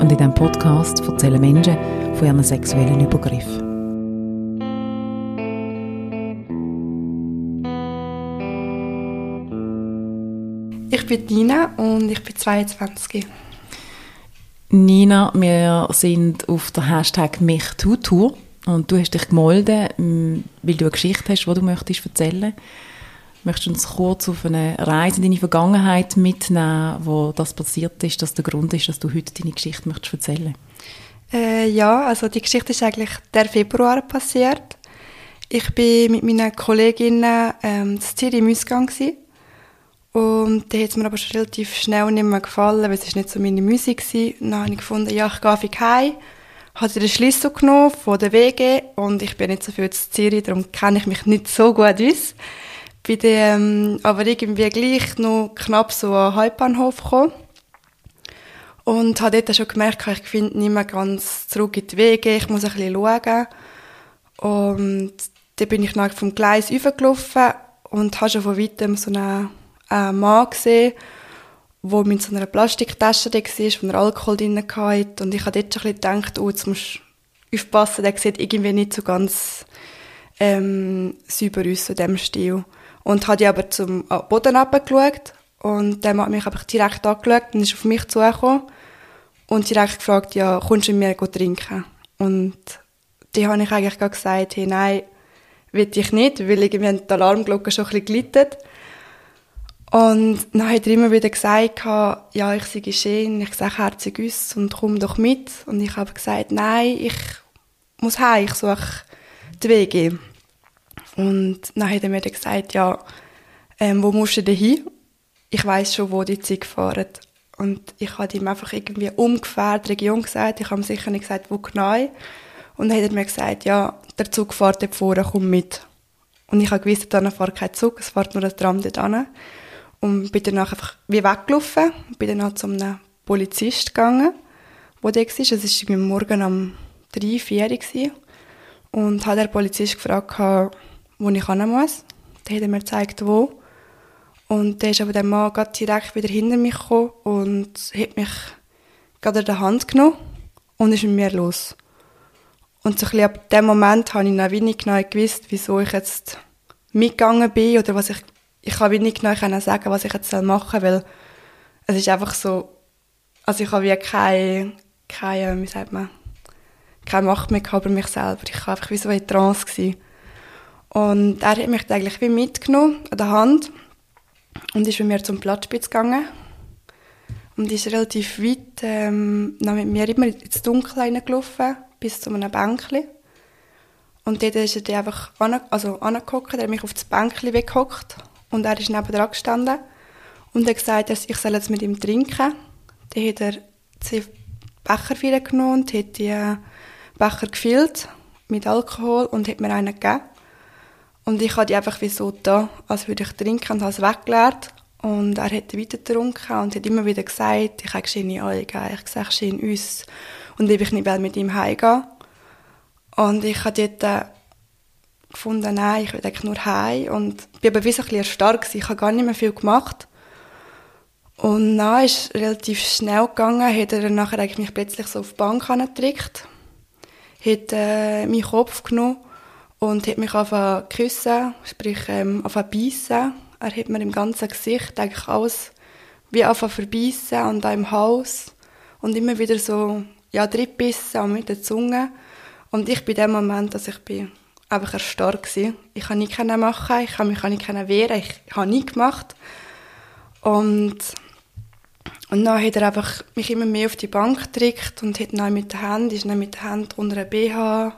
und in diesem Podcast erzählen Menschen von ihren sexuellen Übergriffen. Ich bin Nina und ich bin 22. Nina, wir sind auf der Hashtag MichTu-Tour und du hast dich gemeldet, weil du eine Geschichte hast, die du möchtest erzählen möchtest. Möchtest du uns kurz auf eine Reise in deine Vergangenheit mitnehmen, wo das passiert ist, dass der Grund ist, dass du heute deine Geschichte möchtest erzählen äh, Ja, also die Geschichte ist eigentlich der Februar passiert. Ich bin mit meinen Kolleginnen ähm, in Zürich im Ausgang und da hat es mir aber schon relativ schnell nicht mehr gefallen, weil es nicht so meine Musik war. Dann habe ich gefunden, ja, ich gehe auf heim, habe den Schlüssel genommen von der WG und ich bin nicht so viel in Zürich, darum kenne ich mich nicht so gut aus bin dann ähm, aber irgendwie gleich noch knapp so an den Hauptbahnhof gekommen. Und habe dort schon gemerkt, ich finde nicht mehr ganz zurück in die Wege, ich muss ein bisschen schauen. Und dann bin ich nach vom Gleis rübergelaufen und habe schon von weitem so einen, einen Mann gesehen, der mit so einer Plastiktasche war, wo er Alkohol drin hatte. Und ich habe dort schon ein bisschen gedacht, oh, jetzt musst du aufpassen, der sieht irgendwie nicht so ganz ähm, sauber aus, in diesem Stil. Und habe aber zum Boden abgeschaut und der hat mich einfach direkt angeschaut und ist auf mich zugekommen und direkt gefragt, ja, kommst du mit mir trinken? Und die habe ich eigentlich gesagt, hey, nein, will ich nicht, weil irgendwie die Alarmglocke schon ein bisschen glittet. Und dann hat er immer wieder gesagt, ja, ich sei schön, ich sage herzig aus und komm doch mit. Und ich habe gesagt, nein, ich muss heim, ich suche die Wege. Und dann hat er mir gesagt, ja, ähm, wo musst du denn hin? Ich weiß schon, wo die Züge fahren. Und ich habe ihm einfach irgendwie ungefähr die Region gesagt. Ich habe ihm sicher nicht gesagt, wo genau. Und dann hat er mir gesagt, ja, der Zug fährt dort vorne, komm mit. Und ich habe gewusst, da fährt kein Zug, es fährt nur ein Tram dort hin. Und bin dann einfach wie weggelaufen. Bin dann halt zu einem Polizist gegangen, der da war. Es war morgen um drei, vier. Und hat der Polizist gefragt, wo ich hin muss. Dann hat er mir gezeigt, wo. Und dann ist aber der Mann direkt wieder hinter mich gekommen und hat mich gerade an der Hand genommen und ist mit mir los. Und so ein bisschen ab dem Moment habe ich noch wenig genau gewusst, wieso ich jetzt mitgegangen bin oder was ich, ich kann nicht genau sagen, was ich jetzt machen soll, weil es ist einfach so, also ich habe wie keine, keine, wie sagt man, keine Macht mehr über mich selber. Ich war einfach wie so in Trance gewesen. Und er hat mich eigentlich wie mitgenommen an der Hand und ist mit mir zum Platzspitz gegangen. Und ist relativ weit ähm, mit mir immer ins Dunkel reingelaufen, bis zu einem Bänkchen. Und dort ist er einfach an, also angehockt, er hat mich auf das Bänkchen weggehockt und er ist neben dran gestanden und hat gesagt, ich soll jetzt mit ihm trinken. Dann hat er zwei Becher genommen und hat die Becher gefüllt mit Alkohol und hat mir einen gegeben. Und ich habe die einfach wie so da, als würde ich trinken und habe es weggeleert. Und er hat weiter getrunken und hat immer wieder gesagt, ich habe schöne Augen, ich sehe schön aus. Und ich nicht mit ihm heimgehen. Und ich habe dort äh, gefunden, nein, ich will eigentlich nur heim. Und bin aber wie so ein bisschen erstarrt Ich habe gar nicht mehr viel gemacht. Und dann ist relativ schnell gegangen, hat er nachher eigentlich mich plötzlich so auf die Bank gedrückt, hat äh, meinen Kopf genommen und hat mich angefangen küssen, sprich ähm, angefangen beißen. Er hat mir im ganzen Gesicht eigentlich alles wie angefangen verbeissen und auch im Hals und immer wieder so, ja, Drittbissen und mit der Zunge. Und ich bin in dem Moment, dass ich bin einfach erstarrt gewesen. Ich kann nicht machen, ich kann mich nicht wehren, ich habe nie gemacht. Und, und dann hat er einfach mich immer mehr auf die Bank gedrückt und hat dann mit der Hand, ist dann mit der Hand unter einem BH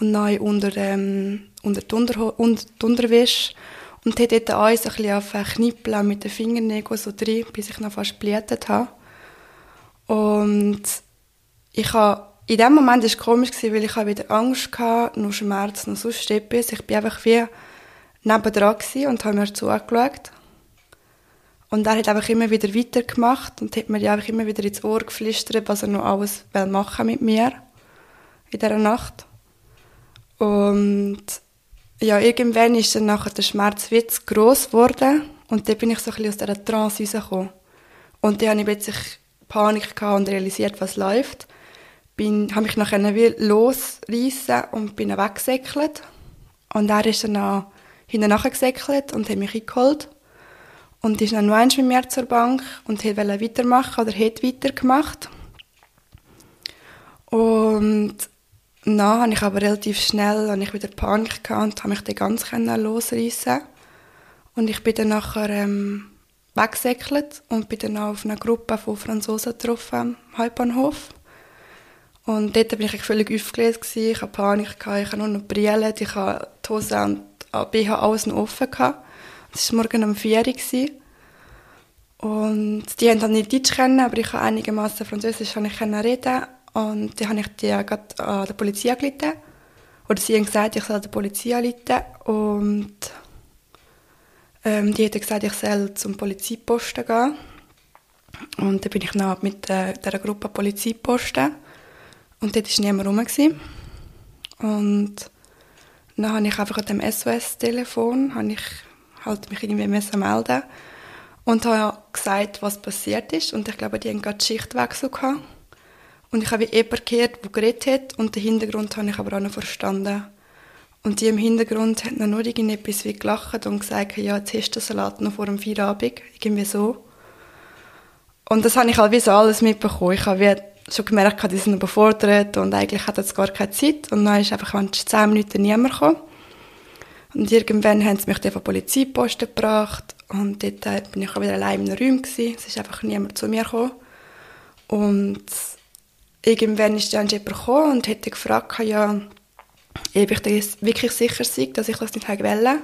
und dann unter, ähm, unter, die unter die Unterwäsche und hat dort alles ein bisschen auf Knippeln mit den Fingernägeln so drin, bis ich noch fast geblutet habe. Und ich habe in dem Moment war es komisch, weil ich wieder Angst hatte, nur Schmerz, noch sonst etwas. Ich war einfach wie nebendran und habe mir zugeschaut. Und er hat einfach immer wieder weitergemacht und hat mir einfach immer wieder ins Ohr geflüstert, was er noch alles machen mit mir in dieser Nacht. Und ja, irgendwann ist dann nachher der Schmerz wieder zu gross geworden und dann bin ich so ein bisschen aus dieser Trance rausgekommen. Und dann habe ich plötzlich Panik gehabt und realisiert, was läuft. Bin, habe mich nachher wie losreißen und bin weggesäckelt. Und er ist dann auch hinten nachgesäckelt und hat mich eingeholt. Und ist dann noch eins mit mir zur Bank und wollte weitermachen oder hat weitergemacht. Und dann habe ich aber relativ schnell habe ich wieder Panik gehabt und habe mich dann ganz losreißen Und ich bin dann nachher ähm, weggesäckelt und bin dann auf eine Gruppe von Franzosen getroffen am Hauptbahnhof. Und dort bin ich völlig aufgelegt ich hatte Panik, ich hatte nur noch Brillen, ich hatte die Hose und BH alles noch offen. Es war morgen um 4 Uhr. Und die haben dann nicht Deutsch kennen, aber ich kann einigermaßen Französisch reden. Und dann habe ich die gerade an der Polizei angerufen. Oder sie haben gesagt, ich soll der Polizei anrufen. Und ähm, die haben gesagt, ich soll zum Polizeiposten gehen. Und dann bin ich noch mit äh, dieser Gruppe Polizeiposten. Und dort war niemand rum. Und dann habe ich einfach an dem SOS-Telefon ich halt mich irgendwie melden und habe gesagt, was passiert ist. Und ich glaube, die haben gerade Schichtwechsel gehabt. Und ich habe jemanden gehört, der geredet hat und den Hintergrund habe ich aber auch noch verstanden. Und die im Hintergrund hat dann nur irgendetwas wie gelacht und gesagt, ja, jetzt hast du den Salat noch vor dem Feierabend. Irgendwie so. Und das habe ich halt wie so alles mitbekommen. Ich habe schon gemerkt, die sind überfordert und eigentlich hat jetzt gar keine Zeit. Und dann ist einfach, wenn zehn Minuten niemand gekommen. Und irgendwann haben sie mich dann von Polizeiposten gebracht und dort bin ich auch wieder allein im Raum gewesen. Es ist einfach niemand zu mir gekommen. Und irgendwann ist dann jemand gekommen und hat gefragt, ja, ob ich das wirklich sicher sei, dass ich das nicht wollte.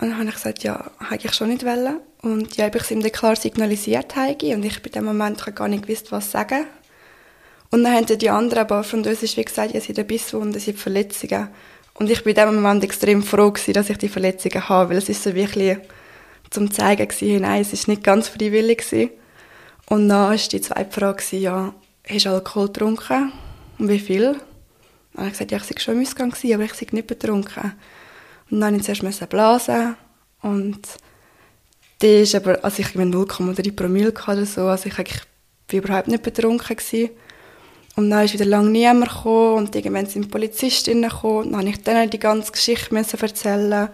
Und dann habe ich gesagt, ja, habe ich schon nicht wollen. Und ja, habe ich es ihm dann klar signalisiert habe. Und ich bei dem Moment gar nicht gewusst, was sagen. Und dann haben die anderen aber französisch wie gesagt, ja, sie haben Bisswunden, sie haben Verletzungen. Und ich war in dem Moment extrem froh gewesen, dass ich die Verletzungen habe, weil es ist so wirklich zum zeigen gewesen, nein, es ist nicht ganz freiwillig gewesen. Und dann war die zweite Frage, ja, hast du Alkohol getrunken? Und wie viel? Dann habe ich gesagt, ja, ich war schon im Ausgang, aber ich sei nicht betrunken. Und dann musste ich zuerst blasen und die ist aber, also ich habe 0,3 Promille oder so, also ich war überhaupt nicht betrunken gewesen. Und dann ist wieder lange niemand gekommen und irgendwann sind Polizistinnen gekommen und dann habe ich denen die ganze Geschichte müssen erzählen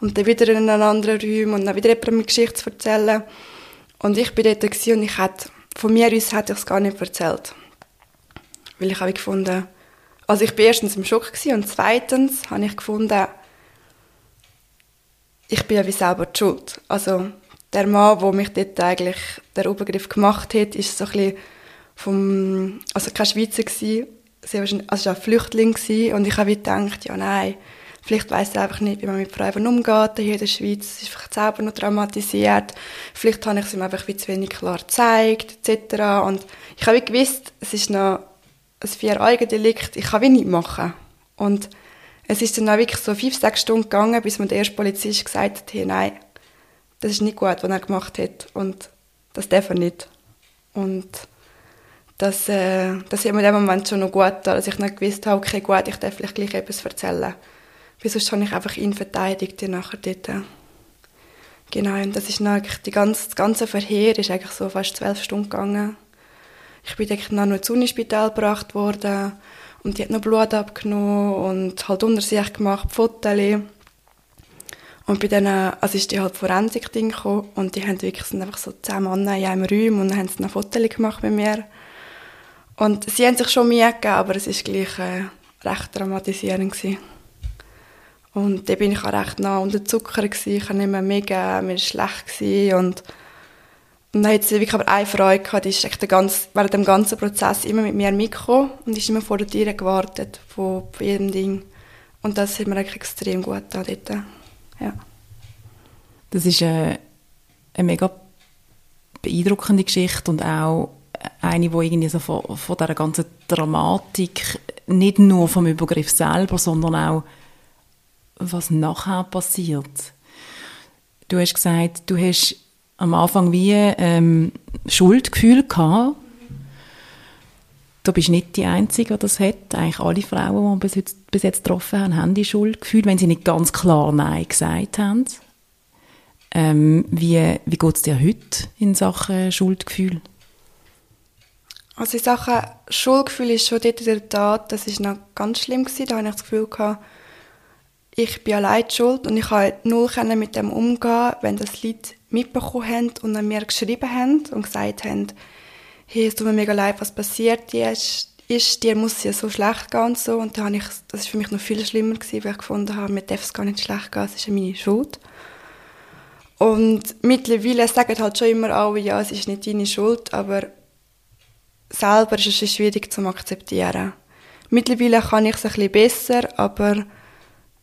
und dann wieder in einen anderen Raum und dann wieder jemandem eine Geschichte erzählen. Und ich bin dort und ich hätte, von mir aus hätte ich es gar nicht erzählt. Weil ich habe gefunden, also ich war erstens im Schock und zweitens habe ich gefunden, ich bin ja wie selber die Schuld. Also der Mann, der mich dort eigentlich der Übergriff gemacht hat, ist so ein bisschen vom, also kein Schweizer gewesen, also es war ein Flüchtling gewesen, und ich habe gedacht, ja nein, vielleicht weiß er einfach nicht, wie man mit Frauen umgeht hier in der Schweiz, ist vielleicht selber noch traumatisiert, vielleicht habe ich es ihm einfach wie zu wenig klar gezeigt, etc. Und ich habe gewusst, es ist noch ein Vier-Augen-Delikt, ich kann wie nichts machen. Und es ist dann auch wirklich so fünf, sechs Stunden gegangen, bis mir der erste Polizist gesagt hat, hey, nein, das ist nicht gut, was er gemacht hat. Und das darf er nicht. Und das, äh, das hat mir in dem Moment schon noch gut getan, dass ich nicht gewusst habe, okay, gut, ich darf vielleicht gleich etwas erzählen. Sonst habe ich einfach ihn verteidigt nachher dort. Genau, und das ist eigentlich, die ganze, das ganze Verheer ist eigentlich so fast zwölf Stunden gegangen. Ich bin dann noch ins Unispital gebracht worden und die hat noch Blut abgenommen und halt Untersuchung gemacht, Fotos. Und bei denen, also ist die halt Forensik-Ding gekommen und die haben wirklich, sind einfach so zehn Männer in einem Raum und dann haben sie noch Fotos gemacht mit mir. Und sie haben sich schon Mühe gegeben, aber es war gleich äh, recht dramatisierend. Gewesen. Und da bin ich auch recht nah unter Zucker, gewesen. ich habe nicht mehr gegeben, mir war schlecht. Gewesen. Und und dann hat sie wirklich aber eine Freude gehabt, die ist echt ganz, während dem ganzen Prozess immer mit mir mitgekommen und ist immer vor der Tür gewartet, von, von jedem Ding. Und das hat mir eigentlich extrem gut getan dort. Ja. Das ist eine, eine mega beeindruckende Geschichte und auch eine, die irgendwie so von, von dieser ganzen Dramatik, nicht nur vom Übergriff selber, sondern auch, was nachher passiert. Du hast gesagt, du hast am Anfang wie ähm, Schuldgefühl gehabt. Du bist nicht die Einzige, die das hat. Eigentlich alle Frauen, die wir bis jetzt, bis jetzt getroffen haben, haben die Schuldgefühl, wenn sie nicht ganz klar Nein gesagt haben. Ähm, wie wie geht es dir heute in Sachen Schuldgefühl? Also in Sachen Schuldgefühl ist schon dort in der Tat, das ist noch ganz schlimm gewesen. Da habe ich das Gefühl gehabt, ich bin allein schuld und ich kann null mit dem umgehen, wenn das Lied mitbekommen haben und an mir geschrieben haben und gesagt haben, hey, es tut mir mega leid, was passiert ist, ist dir muss es ja so schlecht gehen und so. Und da ich, das ist für mich noch viel schlimmer gewesen, weil ich gefunden habe, mir darf es gar nicht schlecht gehen, es ist ja meine Schuld. Und mittlerweile sagen halt schon immer alle, ja, es ist nicht deine Schuld, aber selber ist es schwierig zu akzeptieren. Mittlerweile kann ich es ein bisschen besser, aber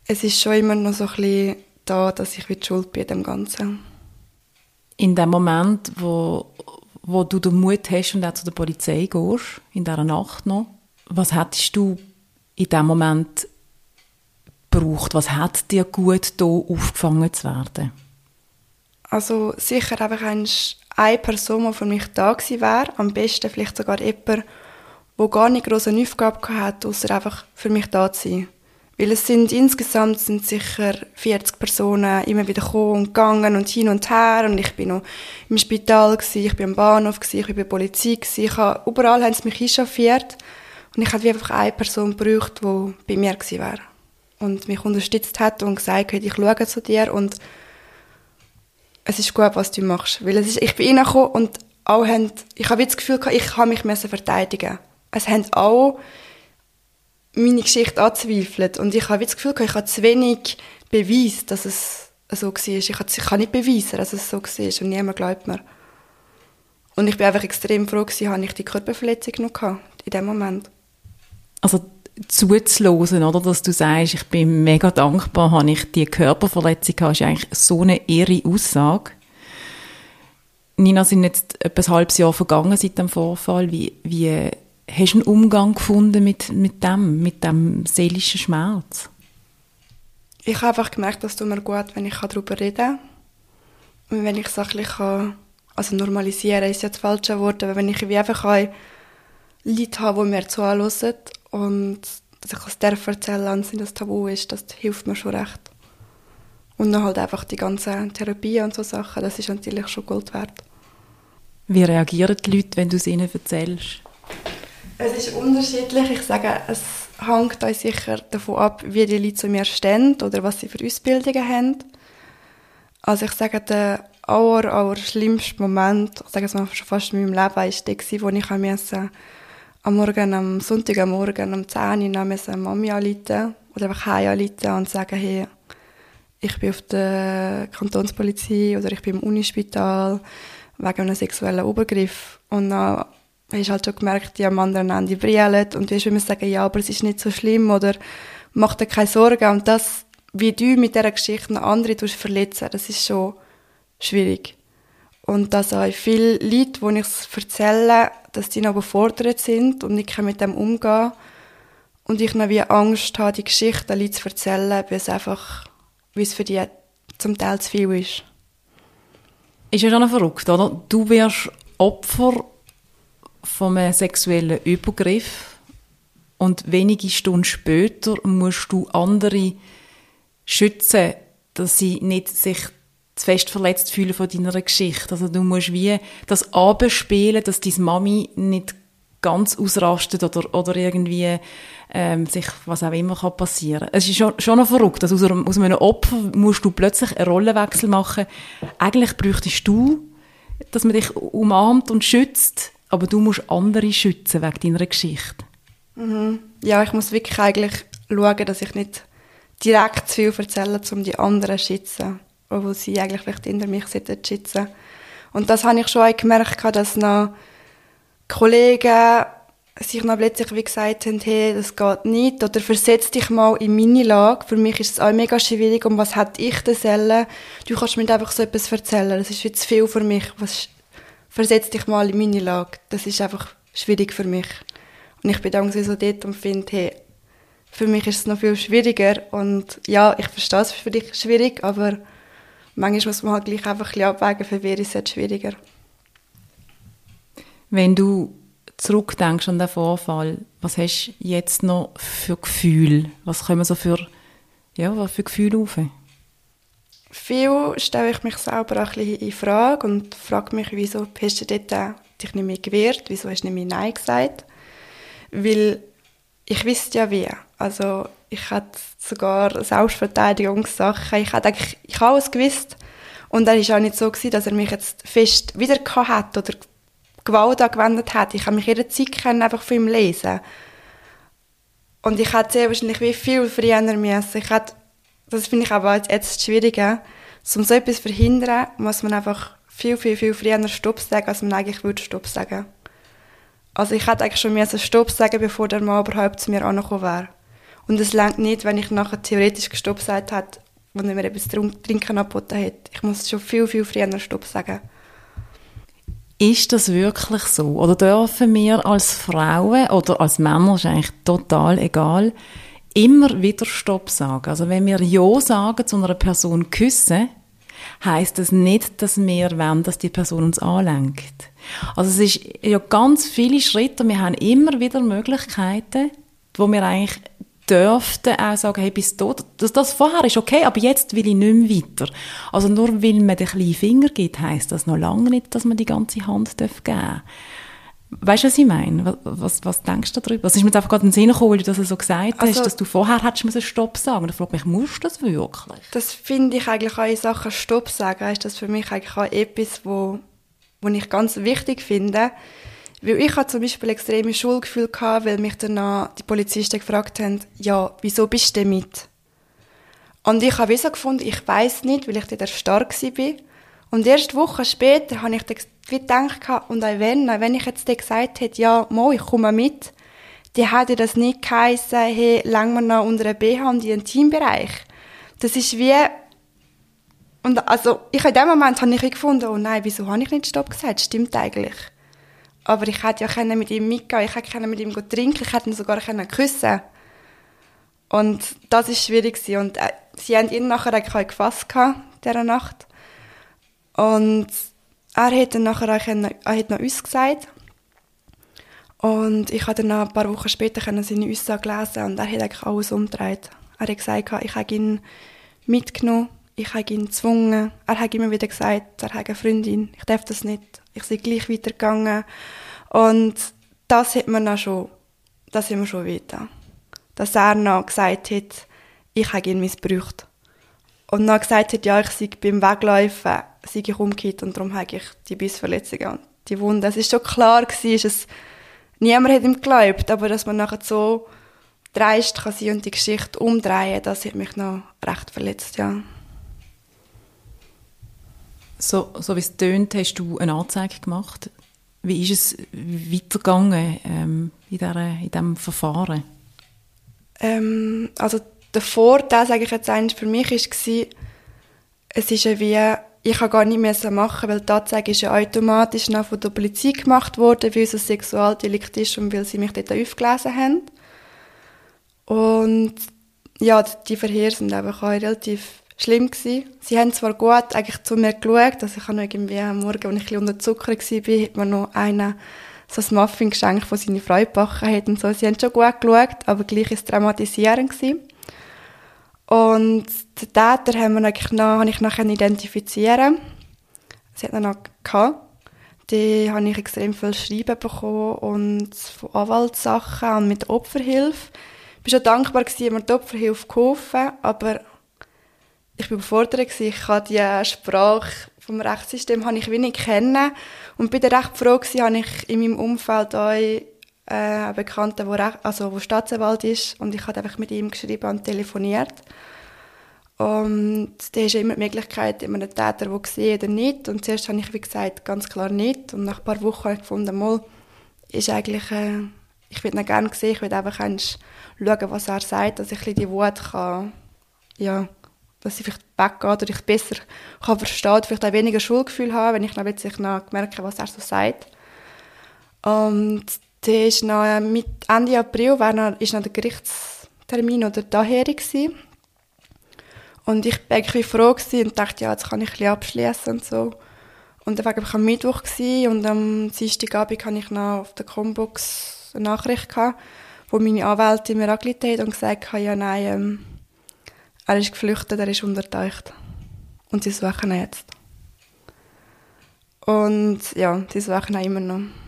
es ist schon immer noch so ein bisschen da, dass ich mit Schuld bin in dem Ganzen. In dem Moment, wo, wo du den Mut hast und auch zu der Polizei gehst, in dieser Nacht noch, was hättest du in dem Moment gebraucht? Was hat dir gut, hier aufgefangen zu werden? Also sicher einfach eine Person, die für mich da gewesen wäre. Am besten vielleicht sogar jemand, der gar nicht groß eine Aufgabe hatte, außer einfach für mich da zu sein. Weil es sind insgesamt sind sicher 40 Personen immer wieder gekommen und gegangen und hin und her. Und ich bin noch im Spital gewesen, ich bin am Bahnhof gewesen, ich bin bei der Polizei gewesen, ich habe, überall haben sie mich einschaffiert und ich hatte einfach eine Person gebraucht, die bei mir wäre und mich unterstützt hat und gesagt hat, ich schaue zu dir. Und es ist gut, was du machst. Weil es ist, ich bin reingekommen und alle haben, ich habe das Gefühl ich habe mich verteidigen. Es haben auch meine Geschichte anzweifelt und ich habe das Gefühl ich habe zu wenig Beweis, dass es so war. Ich kann, ich kann nicht beweisen, dass es so war und niemand glaubt mir. Und ich bin einfach extrem froh habe ich die Körperverletzung noch gehabt, in dem Moment. Also zuzuhören, oder? Dass du sagst, ich bin mega dankbar, habe ich die Körperverletzung gehabt, ist eigentlich so eine irre Aussage. Nina, sind jetzt etwa ein halbes Jahr vergangen seit dem Vorfall. Wie, wie hast du einen Umgang gefunden mit, mit dem, mit dem seelischen Schmerz? Ich habe einfach gemerkt, dass es mir gut wenn ich darüber reden kann. Und wenn ich es ein bisschen also normalisieren ist jetzt das falsche Wort, aber wenn ich wie einfach Leute habe, die mir zuhören und dass ich das darf erzählen, wenn es das Tabu ist, das hilft mir schon recht. Und dann halt einfach die ganzen Therapien und so Sachen, das ist natürlich schon Gold wert. Wie reagieren die Leute, wenn du es ihnen erzählst? Es ist unterschiedlich. Ich sage, es hängt auch sicher davon ab, wie die Leute zu mir stehen oder was sie für Ausbildungen haben. Also ich sage, der aller, aller schlimmste Moment, ich sage es mal schon fast in meinem Leben, war der, wo ich musste am Morgen, am Sonntag am um 10 Uhr müssen Mami anrufen oder einfach heim anrufen und sagen, hey, ich bin auf der Kantonspolizei oder ich bin im Unispital wegen einem sexuellen Übergriff. Und dann hast du halt schon gemerkt, die am anderen Ende brillen und du willst sagen, ja, aber es ist nicht so schlimm oder mach dir keine Sorgen. Und das, wie du mit dieser Geschichte andere verletzen, das ist schon schwierig. Und dass auch viele Leute, die ich es erzähle, dass die noch überfordert sind und nicht mit dem umgehen Und ich noch wie Angst habe, die Geschichte an Leute zu erzählen, weil es einfach, weil es für die zum Teil zu viel ist. Ist ja schon verrückt, oder? Du wirst Opfer von einem sexuellen Übergriff und wenige Stunden später musst du andere schützen, dass sie nicht sich zu fest verletzt fühlen von deiner Geschichte. Also du musst wie das abspielen, dass deine Mami nicht ganz ausrastet oder, oder irgendwie ähm, sich was auch immer kann passieren. Es ist schon, schon noch verrückt, dass aus aus einem Opfer musst du plötzlich einen Rollenwechsel machen. Eigentlich bräuchtest du, dass man dich umarmt und schützt, aber du musst andere schützen wegen deiner Geschichte. Mhm. Ja, ich muss wirklich eigentlich schauen, dass ich nicht direkt zu viel erzähle, um die anderen zu schützen obwohl sie eigentlich vielleicht hinter mich sitzen Und das habe ich schon gemerkt, dass noch Kollegen sich noch plötzlich wie gesagt haben, hey, das geht nicht, oder versetz dich mal in meine Lage. Für mich ist es auch mega schwierig, um was hätte ich denn sollen? Du kannst mir einfach so etwas erzählen, das ist wie zu viel für mich. Was versetz dich mal in meine Lage. Das ist einfach schwierig für mich. Und ich bin dann so dort und finde, hey, für mich ist es noch viel schwieriger. Und ja, ich verstehe es für dich schwierig, aber manchmal muss man halt gleich einfach ein bisschen abwägen, für wen ist es jetzt schwieriger. Wenn du zurückdenkst an den Vorfall, was hast du jetzt noch für Gefühle? Was kommen so für, ja, für Gefühle auf? Viel stelle ich mich selber auch ein bisschen in Frage und frage mich, wieso hast du dich nicht mehr gewehrt, wieso hast du nicht mehr Nein gesagt? Weil ich wüsste ja wie. Also ich hatte sogar Selbstverteidigungssachen. Ich hatte eigentlich, ich alles gewusst. Und er war auch nicht so, gewesen, dass er mich jetzt fest wieder hat oder Gewalt angewendet hat. Ich habe mich jederzeit kennen, einfach von ihm lesen. Und ich hätte sehr wahrscheinlich wie viel früher müssen. Ich hätte, das finde ich aber jetzt schwierig. Um so etwas zu verhindern, muss man einfach viel, viel, viel früher Stopp sagen, als man eigentlich würde Stopp sagen. Also ich hätte eigentlich schon Stopp sagen, bevor der Mann überhaupt zu mir angekommen wäre. Und es längt nicht, wenn ich nachher theoretisch Stopp gesagt hätte, wenn er mir etwas Trinken angeboten hat. Ich muss schon viel, viel früher Stopp sagen. Ist das wirklich so? Oder dürfen wir als Frauen oder als Männer, ist eigentlich total egal, immer wieder Stopp sagen? Also wenn wir Ja sagen zu einer Person küssen, heißt das nicht, dass wir wollen, dass die Person uns anlenkt. Also es ist ja ganz viele Schritte, wir haben immer wieder Möglichkeiten, wo wir eigentlich dürften auch sagen, hey, bis dort, das, das vorher ist okay, aber jetzt will ich nicht mehr weiter. Also nur weil man den kleinen Finger gibt, heisst das noch lange nicht, dass man die ganze Hand geben darf. Weißt du, was ich meine? Was, was, was denkst du darüber? Was ist mir jetzt einfach gerade in den Sinn gekommen, weil du das so gesagt also, hast, dass du vorher hättest müssen Stopp sagen. Da frage mich, musst du das wirklich? Das finde ich eigentlich auch in Sachen Stopp sagen, ist das für mich eigentlich auch etwas, wo, wo ich ganz wichtig finde. Weil ich hatte zum Beispiel extreme Schulgefühl gehabt, weil mich danach die Polizisten gefragt haben, ja, wieso bist du denn mit? Und ich habe so gefunden, ich weiß nicht, weil ich dort stark war. Und erst Wochen später habe ich gedacht, und auch wenn, wenn ich jetzt gesagt hätte, ja, mo, ich komme mit, die hätte das nicht geheissen, hey, lang wir noch unter einem BH und in den Teambereich. Das ist wie, und also, ich in dem Moment habe ich gefunden, oh nein, wieso habe ich nicht Stopp gesagt? Stimmt eigentlich. Aber ich hätte ja mit ihm mitgehen, ich hätte mit ihm trinken, ich hätte ihn sogar küssen Und das ist schwierig Und äh, sie haben ihn nachher eigentlich gefasst dieser Nacht. Und er hat dann nachher er hat noch uns gesagt. Und ich habe dann ein paar Wochen später seine Aussage lesen und er hat eigentlich alles umgedreht. Er hat gesagt, ich habe ihn mitgenommen, ich habe ihn gezwungen. Er hat immer wieder gesagt, er hat eine Freundin, ich darf das nicht. Ich bin gleich weitergegangen. Und das hat man dann schon, das hat mir schon wehgetan. Dass er noch gesagt hat, ich habe ihn missbraucht. Und dann gesagt hat, ja, ich sei beim Weglaufen, sei ich umgekehrt und darum habe ich die Bissverletzungen und die Wunden. Es ist schon klar gewesen, es, niemand hat ihm geglaubt, aber dass man nachher so dreist kann sein und die Geschichte umdrehen, das hat mich noch recht verletzt, ja. So, so wie es tönt, hast du eine Anzeige gemacht. Wie ist es weitergegangen ähm, in, dieser, in diesem Verfahren? Ähm, also der Vorteil, sage ich jetzt für mich war, es ist ja wie, ich kann gar nicht mehr machen, weil die Anzeige ist ja automatisch nach von der Polizei gemacht worden, weil es ein Sexualdelikt ist und weil sie mich dort aufgelesen haben. Und ja, die Verheere sind einfach auch relativ schlimm gewesen. Sie haben zwar gut eigentlich zu mir geschaut, also ich habe noch irgendwie am Morgen, als ich ein unter Zucker war, hat mir noch einer so ein Muffin geschenkt, das seine Frau gebacken hat und so. Sie haben schon gut geschaut, aber gleich ist es traumatisierend gewesen. Und den Täter haben wir eigentlich noch, habe ich nachher identifizieren. Sie hat noch gehabt. Die habe ich extrem viel Schreiben bekommen und von Anwaltssachen und mit Opferhilfe. Ich war schon dankbar, dass mir die Opferhilfe geholfen aber ich war überfordert. Ich kann die Sprache vom Rechtssystem habe ich wenig kennen und bin recht froh gewesen, habe ich in meinem Umfeld auch äh, einen Bekannten, der also Staatsanwalt ist und ich habe einfach mit ihm geschrieben und telefoniert. Und da ist immer die Möglichkeit, immer einen Täter, der gesehen oder nicht. Und zuerst habe ich, wie gesagt, ganz klar nicht. Und nach ein paar Wochen habe ich gefunden, mal, ist eigentlich, äh, ich würde ihn gerne sehen, ich würde einfach schauen, was er sagt, dass ich die Wut kann, ja, dass ich vielleicht weggeht oder ich besser kann verstehen, vielleicht auch weniger Schuldgefühl haben, wenn ich dann plötzlich noch merke, was er so sagt. Und der ist noch äh, mit Ende April war noch, ist noch der Gerichtstermin oder daher gewesen. Und ich war eigentlich froh und dachte, ja, jetzt kann ich ein abschließen und so. Und dann war ich am Mittwoch gewesen, und am Dienstagabend hatte ich noch auf der Combox eine Nachricht gehabt, wo meine Anwältin mir angeleitet hat und gesagt hat, ja nein, ähm, er ist geflüchtet, er ist untertaucht. Und sie suchen ihn jetzt. Und ja, sie suchen ihn immer noch.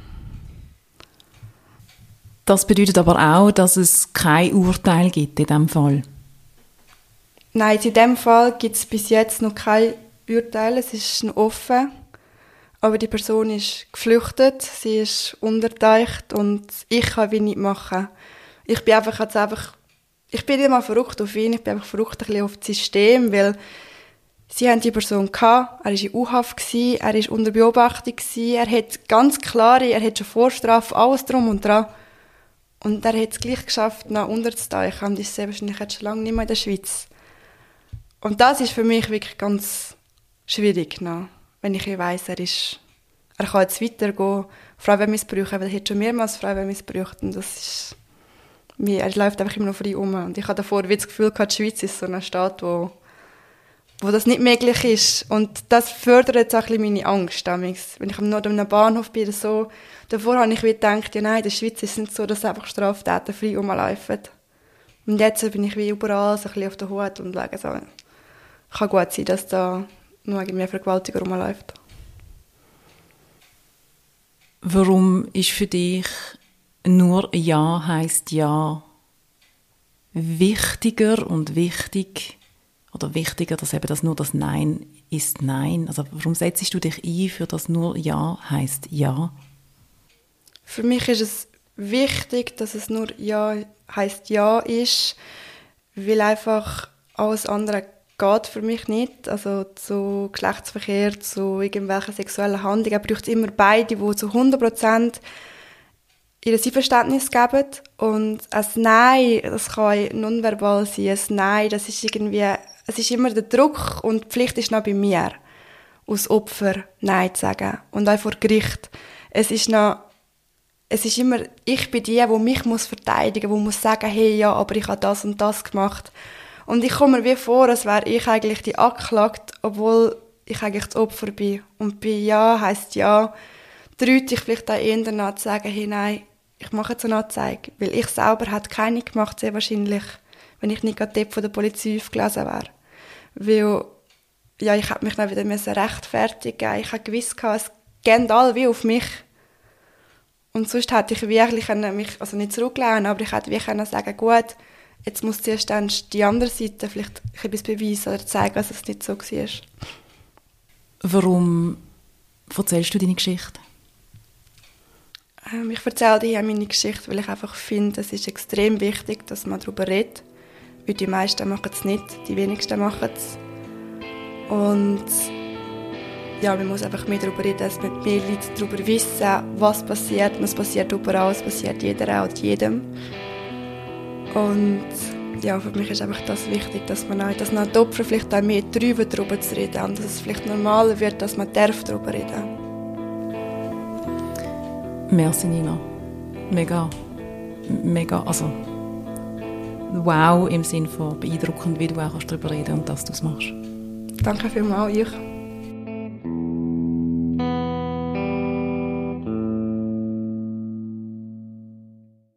Das bedeutet aber auch, dass es kein Urteil gibt in diesem Fall. Nein, in diesem Fall gibt es bis jetzt noch kein Urteil. Es ist noch offen. Aber die Person ist geflüchtet, sie ist untertaucht und ich kann wie nicht machen. Ich bin einfach jetzt einfach, ich bin immer verrückt auf ihn, ich bin einfach verrückt ein auf das System, weil sie haben die Person gehabt, er war in U-Haft, er war unter Beobachtung, er hat ganz klare, er hat schon Vorstrafe, alles drum und dran. Und er hat es gleich geschafft, nach unterzutauchen und ist sehr wahrscheinlich jetzt schon lange nicht mehr in der Schweiz. Und das ist für mich wirklich ganz schwierig, noch, wenn ich weiss, er ist, er kann jetzt weitergehen, Frauen missbrauchen, weil er hat schon mehrmals Frauen missbraucht und das ist, er läuft einfach immer noch frei um. Und ich hatte davor das Gefühl, die Schweiz ist so ein Staat, wo, wo das nicht möglich ist. Und das fördert jetzt auch ein bisschen meine Angst. Wenn ich am einem Bahnhof bin, so, davor habe ich gedacht, ja nein, in der Schweiz ist es nicht so, dass einfach Straftäter frei rumlaufen. Und jetzt bin ich wie überall so ein bisschen auf der Hut und sage so, kann gut sein, dass da noch mehr Vergewaltiger rumläuft. Warum ist für dich nur Ja heißt Ja wichtiger und wichtig oder wichtiger, dass eben das nur das Nein ist Nein? Also warum setzt du dich ein für das nur Ja heißt Ja? Für mich ist es wichtig, dass es nur Ja heißt Ja ist, weil einfach alles andere geht für mich nicht. Also zu Geschlechtsverkehr, zu irgendwelchen sexuellen Handlungen braucht es immer beide, die zu 100% ihr Einverständnis geben. Und ein Nein, das kann nonverbal sein. Ein Nein, das ist irgendwie, es ist immer der Druck und die Pflicht ist noch bei mir, als Opfer Nein zu sagen. Und auch vor Gericht. Es ist noch, es ist immer, ich bin die, die mich muss verteidigen die muss sagen, hey, ja, aber ich habe das und das gemacht. Und ich komme mir wie vor, als wäre ich eigentlich die Anklagte, obwohl ich eigentlich das Opfer bin. Und bei Ja heisst Ja, traut ich vielleicht auch eher danach zu sagen, hey, nein, ich mache jetzt eine Anzeige. Weil ich selber hätte keine gemacht, sehr wahrscheinlich, wenn ich nicht gerade von der Polizei aufgelesen wäre. Weil, ja, ich hätte mich dann wieder rechtfertigen Ich habe gewiss, es gehen alle wie auf mich. Und sonst hätte ich wirklich mich, also nicht zurücklehnen, aber ich hätte wirklich sagen gut, Jetzt muss zuerst dann die andere Seite vielleicht etwas beweisen oder zeigen, dass es nicht so war. Warum erzählst du deine Geschichte? Ähm, ich erzähle dir meine Geschichte, weil ich einfach finde, es ist extrem wichtig, dass man darüber redet. Weil die meisten machen es nicht, die wenigsten machen es. Und ja, man muss einfach mehr darüber reden, dass mehr Leute darüber wissen, was passiert. Es passiert überall, es passiert jeder auch jedem. Und ja, für mich ist einfach das wichtig, dass man auch, dass man die Opfer vielleicht auch mehr drüber darüber zu reden und dass es vielleicht normaler wird, dass man darf darüber reden. Merci Nina. Mega, mega, also wow im Sinne von beeindruckend, wie du auch darüber reden und dass du es machst. Danke vielmals, ich.